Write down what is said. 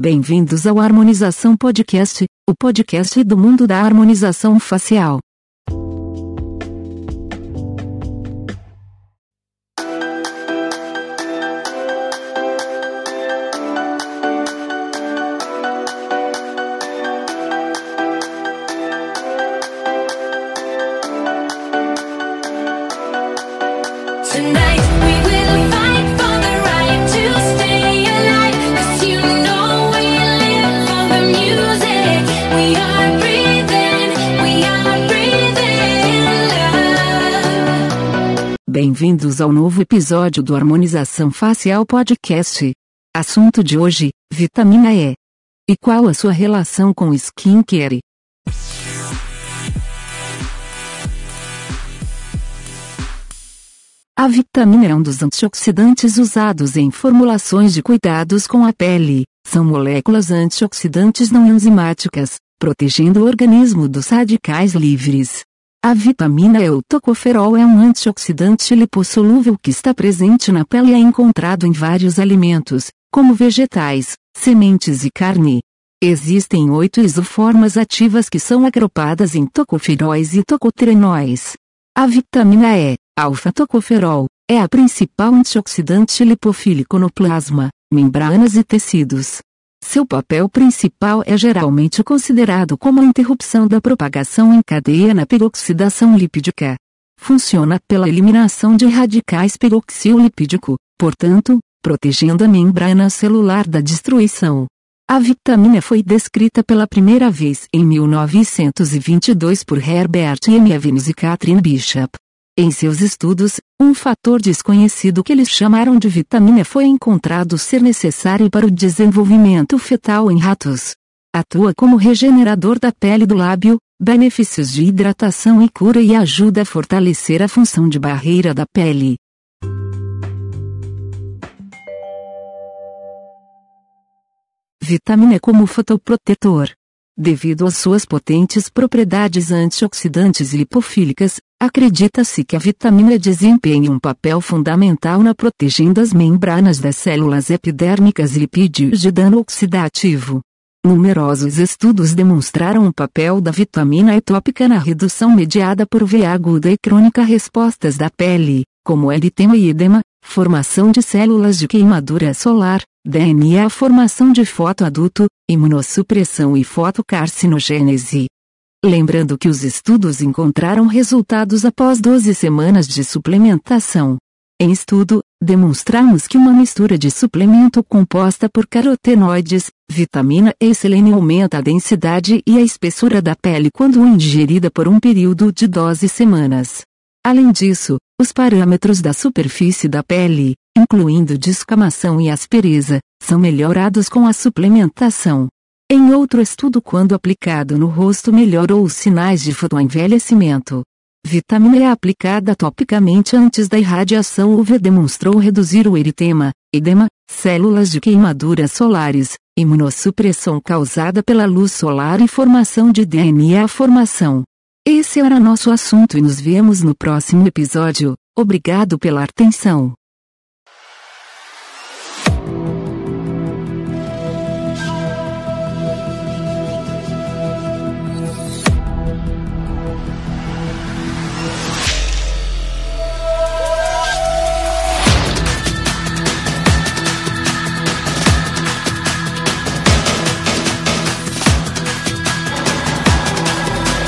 Bem-vindos ao Harmonização Podcast, o podcast do mundo da harmonização facial. Tonight Bem-vindos ao novo episódio do Harmonização Facial Podcast. Assunto de hoje: vitamina E. E qual a sua relação com skincare? A vitamina é um dos antioxidantes usados em formulações de cuidados com a pele. São moléculas antioxidantes não enzimáticas, protegendo o organismo dos radicais livres. A vitamina E ou tocoferol é um antioxidante lipossolúvel que está presente na pele e é encontrado em vários alimentos, como vegetais, sementes e carne. Existem oito isoformas ativas que são agrupadas em tocoferóis e tocoterenóis. A vitamina E, alfa-tocoferol, é a principal antioxidante lipofílico no plasma, membranas e tecidos. Seu papel principal é geralmente considerado como a interrupção da propagação em cadeia na peroxidação lipídica. Funciona pela eliminação de radicais peroxilipídico, portanto, protegendo a membrana celular da destruição. A vitamina foi descrita pela primeira vez em 1922 por Herbert M. Evans e Catherine Bishop. Em seus estudos, um fator desconhecido que eles chamaram de vitamina foi encontrado ser necessário para o desenvolvimento fetal em ratos. Atua como regenerador da pele do lábio, benefícios de hidratação e cura e ajuda a fortalecer a função de barreira da pele. Vitamina como fotoprotetor. Devido às suas potentes propriedades antioxidantes e lipofílicas, acredita-se que a vitamina desempenha um papel fundamental na protegendo as membranas das células epidérmicas e lipídios de dano oxidativo. Numerosos estudos demonstraram o papel da vitamina E tópica na redução mediada por veia aguda e crônica respostas da pele, como eritema e edema, formação de células de queimadura solar, DNA, formação de fotoadulto, imunossupressão e fotocarcinogênese. Lembrando que os estudos encontraram resultados após 12 semanas de suplementação. Em estudo, demonstramos que uma mistura de suplemento composta por carotenoides, vitamina E e selênio aumenta a densidade e a espessura da pele quando ingerida por um período de 12 semanas. Além disso, os parâmetros da superfície da pele, incluindo descamação e aspereza, são melhorados com a suplementação. Em outro estudo, quando aplicado no rosto, melhorou os sinais de fotoenvelhecimento. Vitamina E aplicada topicamente antes da irradiação UV demonstrou reduzir o eritema, edema, células de queimaduras solares, imunossupressão causada pela luz solar e formação de DNA. Formação. Esse era nosso assunto e nos vemos no próximo episódio. Obrigado pela atenção.